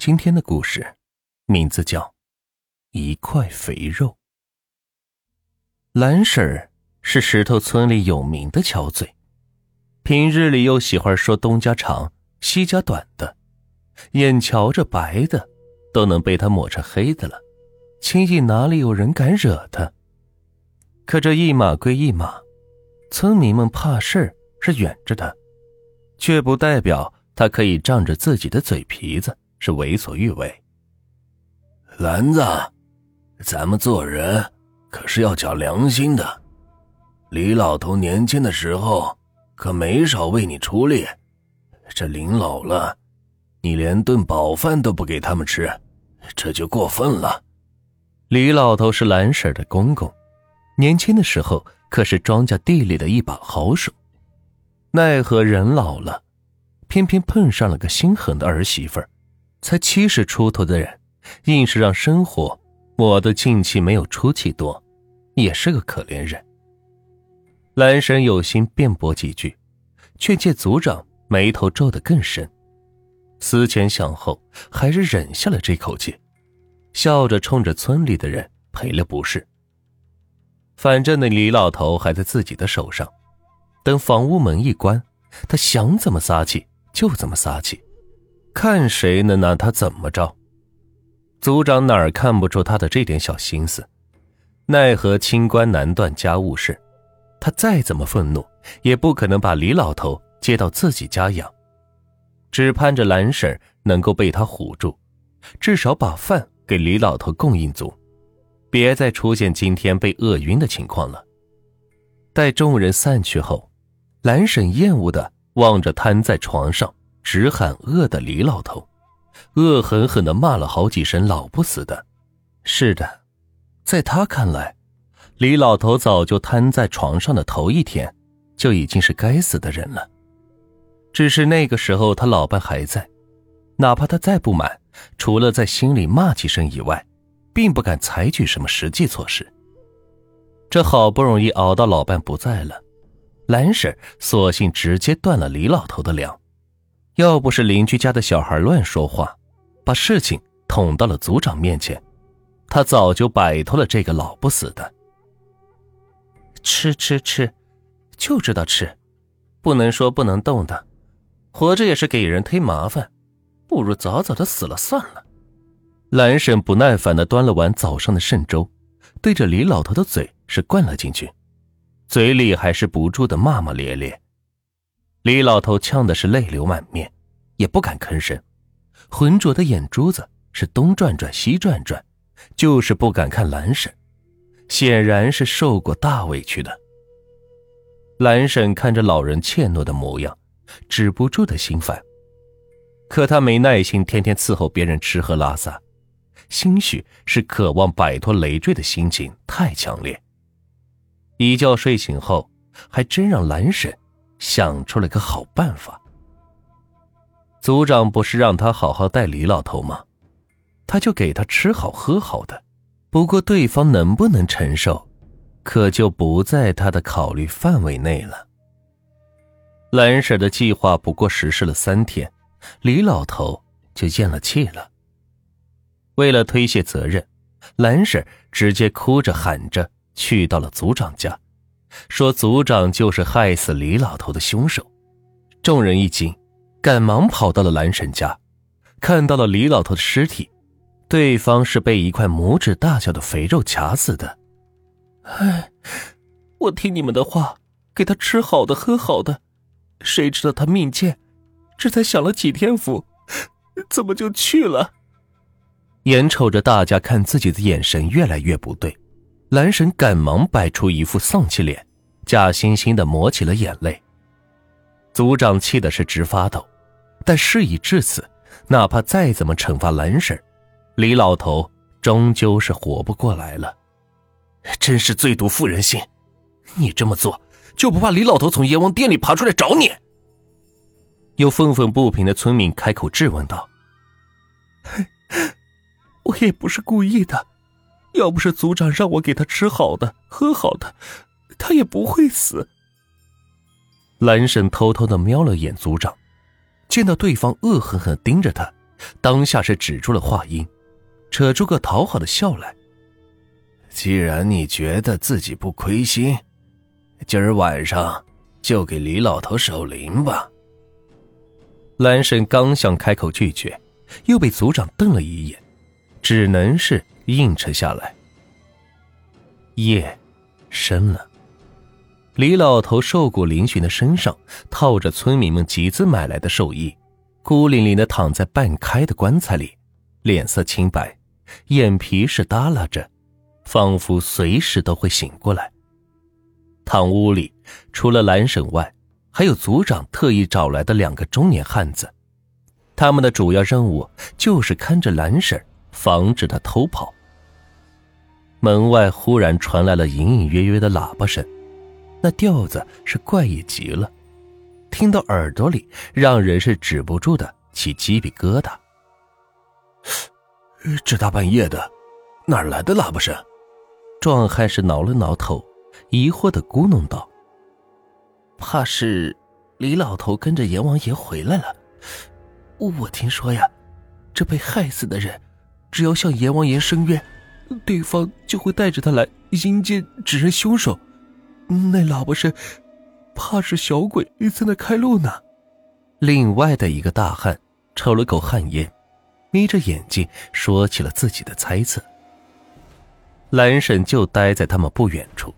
今天的故事名字叫《一块肥肉》。蓝婶是石头村里有名的巧嘴，平日里又喜欢说东家长西家短的，眼瞧着白的都能被他抹成黑的了，轻易哪里有人敢惹他？可这一码归一码，村民们怕事儿是远着的，却不代表他可以仗着自己的嘴皮子。是为所欲为。兰子，咱们做人可是要讲良心的。李老头年轻的时候可没少为你出力，这临老了，你连顿饱饭都不给他们吃，这就过分了。李老头是兰婶的公公，年轻的时候可是庄稼地里的一把好手，奈何人老了，偏偏碰上了个心狠的儿媳妇儿。才七十出头的人，硬是让生活磨得进气没有出气多，也是个可怜人。蓝神有心辩驳几句，却见族长眉头皱得更深，思前想后，还是忍下了这口气，笑着冲着村里的人赔了不是。反正那李老头还在自己的手上，等房屋门一关，他想怎么撒气就怎么撒气。看谁能拿他怎么着？族长哪儿看不出他的这点小心思？奈何清官难断家务事，他再怎么愤怒，也不可能把李老头接到自己家养，只盼着蓝婶能够被他唬住，至少把饭给李老头供应足，别再出现今天被饿晕的情况了。待众人散去后，蓝婶厌恶的望着瘫在床上。直喊饿的李老头，恶狠狠地骂了好几声“老不死的”。是的，在他看来，李老头早就瘫在床上的头一天，就已经是该死的人了。只是那个时候他老伴还在，哪怕他再不满，除了在心里骂几声以外，并不敢采取什么实际措施。这好不容易熬到老伴不在了，蓝婶索性直接断了李老头的粮。要不是邻居家的小孩乱说话，把事情捅到了族长面前，他早就摆脱了这个老不死的。吃吃吃，就知道吃，不能说不能动的，活着也是给人添麻烦，不如早早的死了算了。蓝婶不耐烦的端了碗早上的剩粥，对着李老头的嘴是灌了进去，嘴里还是不住的骂骂咧咧。李老头呛的是泪流满面，也不敢吭声，浑浊的眼珠子是东转转西转转，就是不敢看蓝婶，显然是受过大委屈的。蓝婶看着老人怯懦的模样，止不住的心烦，可他没耐心天天伺候别人吃喝拉撒，兴许是渴望摆脱累赘的心情太强烈。一觉睡醒后，还真让蓝婶。想出了个好办法。族长不是让他好好待李老头吗？他就给他吃好喝好的。不过对方能不能承受，可就不在他的考虑范围内了。蓝婶的计划不过实施了三天，李老头就咽了气了。为了推卸责任，蓝婶直接哭着喊着去到了族长家。说族长就是害死李老头的凶手，众人一惊，赶忙跑到了蓝婶家，看到了李老头的尸体，对方是被一块拇指大小的肥肉卡死的。哎，我听你们的话，给他吃好的喝好的，谁知道他命贱，这才享了几天福，怎么就去了？眼瞅着大家看自己的眼神越来越不对。蓝婶赶忙摆出一副丧气脸，假惺惺的抹起了眼泪。族长气的是直发抖，但事已至此，哪怕再怎么惩罚蓝婶，李老头终究是活不过来了。真是最毒妇人心！你这么做，就不怕李老头从阎王殿里爬出来找你？有愤愤不平的村民开口质问道：“我也不是故意的。”要不是族长让我给他吃好的、喝好的，他也不会死。蓝婶偷偷的瞄了眼族长，见到对方恶狠狠盯着他，当下是止住了话音，扯出个讨好的笑来。既然你觉得自己不亏心，今儿晚上就给李老头守灵吧。蓝婶刚想开口拒绝，又被族长瞪了一眼，只能是应承下来。夜深了，李老头瘦骨嶙峋的身上套着村民们集资买来的寿衣，孤零零的躺在半开的棺材里，脸色清白，眼皮是耷拉着。仿佛随时都会醒过来。堂屋里除了蓝婶外，还有族长特意找来的两个中年汉子，他们的主要任务就是看着蓝婶，防止他偷跑。门外忽然传来了隐隐约约的喇叭声，那调子是怪异极了，听到耳朵里让人是止不住的起鸡皮疙瘩。这大半夜的，哪来的喇叭声？壮汉是挠了挠头，疑惑的咕哝道：“怕是李老头跟着阎王爷回来了。我听说呀，这被害死的人，只要向阎王爷申冤，对方就会带着他来阴间指认凶手。那喇叭声，怕是小鬼在那开路呢。”另外的一个大汉抽了口旱烟，眯着眼睛说起了自己的猜测。蓝婶就待在他们不远处，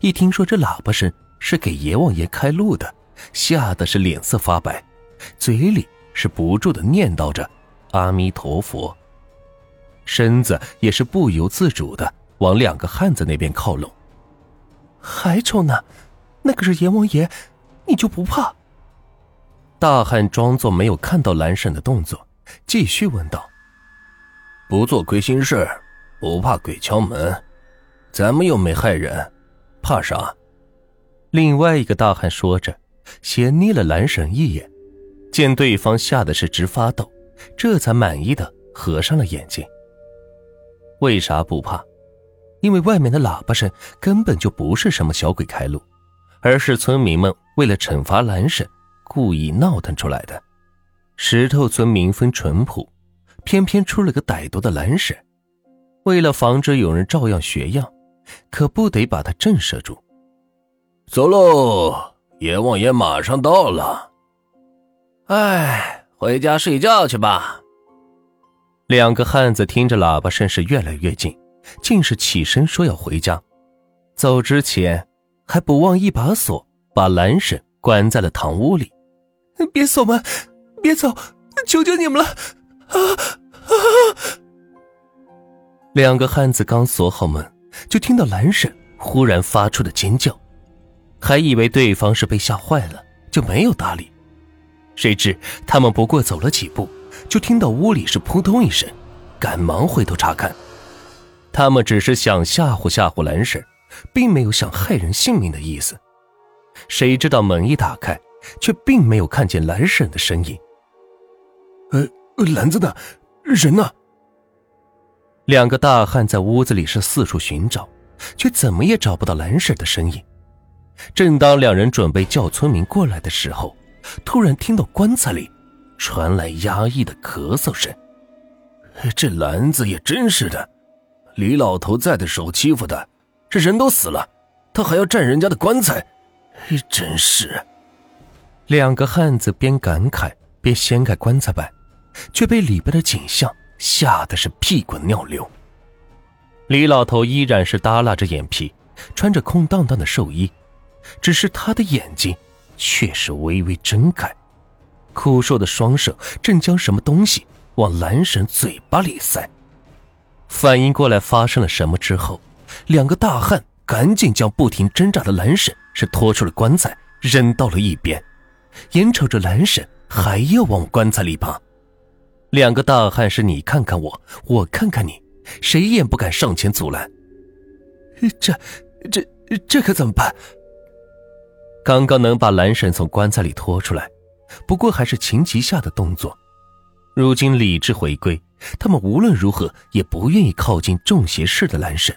一听说这喇叭声是给阎王爷开路的，吓得是脸色发白，嘴里是不住的念叨着“阿弥陀佛”，身子也是不由自主的往两个汉子那边靠拢。还抽呢？那可是阎王爷，你就不怕？大汉装作没有看到蓝婶的动作，继续问道：“不做亏心事。”不怕鬼敲门，咱们又没害人，怕啥？另外一个大汉说着，斜睨了蓝婶一眼，见对方吓得是直发抖，这才满意的合上了眼睛。为啥不怕？因为外面的喇叭声根本就不是什么小鬼开路，而是村民们为了惩罚蓝婶故意闹腾出来的。石头村民风淳朴，偏偏出了个歹毒的蓝婶。为了防止有人照样学样，可不得把他震慑住。走喽，阎王爷马上到了。哎，回家睡觉去吧。两个汉子听着喇叭声是越来越近，竟是起身说要回家。走之前还不忘一把锁把蓝婶关在了堂屋里。别锁门，别走，求求你们了！啊啊！两个汉子刚锁好门，就听到蓝婶忽然发出的尖叫，还以为对方是被吓坏了，就没有搭理。谁知他们不过走了几步，就听到屋里是扑通一声，赶忙回头查看。他们只是想吓唬吓唬蓝婶，并没有想害人性命的意思。谁知道门一打开，却并没有看见蓝婶的身影。呃，篮子呢？人呢？两个大汉在屋子里是四处寻找，却怎么也找不到蓝婶的身影。正当两人准备叫村民过来的时候，突然听到棺材里传来压抑的咳嗽声。这篮子也真是的，李老头在的时候欺负他，这人都死了，他还要占人家的棺材，真是。两个汉子边感慨边掀开棺材板，却被里边的景象。吓得是屁滚尿流。李老头依然是耷拉着眼皮，穿着空荡荡的寿衣，只是他的眼睛却是微微睁开，枯瘦的双手正将什么东西往蓝婶嘴巴里塞。反应过来发生了什么之后，两个大汉赶紧将不停挣扎的蓝婶是拖出了棺材，扔到了一边，眼瞅着蓝婶还要往棺材里爬。两个大汉是你看看我，我看看你，谁也不敢上前阻拦。这、这、这可怎么办？刚刚能把蓝婶从棺材里拖出来，不过还是情急下的动作。如今理智回归，他们无论如何也不愿意靠近中邪似的蓝婶。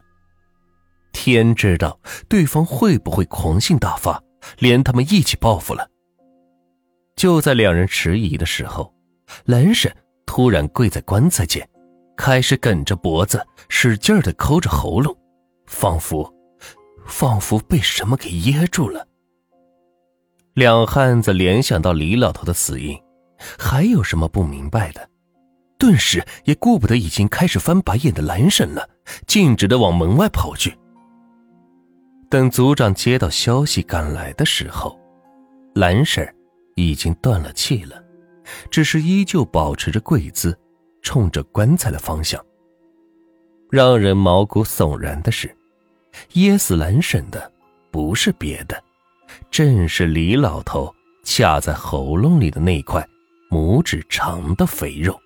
天知道对方会不会狂性大发，连他们一起报复了。就在两人迟疑的时候，蓝婶。突然跪在棺材前，开始梗着脖子，使劲的抠着喉咙，仿佛，仿佛被什么给噎住了。两汉子联想到李老头的死因，还有什么不明白的？顿时也顾不得已经开始翻白眼的蓝婶了，径直的往门外跑去。等族长接到消息赶来的时候，蓝婶已经断了气了，只是依旧保持着跪姿，冲着棺材的方向。让人毛骨悚然的是，噎死蓝婶的不是别的，正是李老头卡在喉咙里的那块拇指长的肥肉。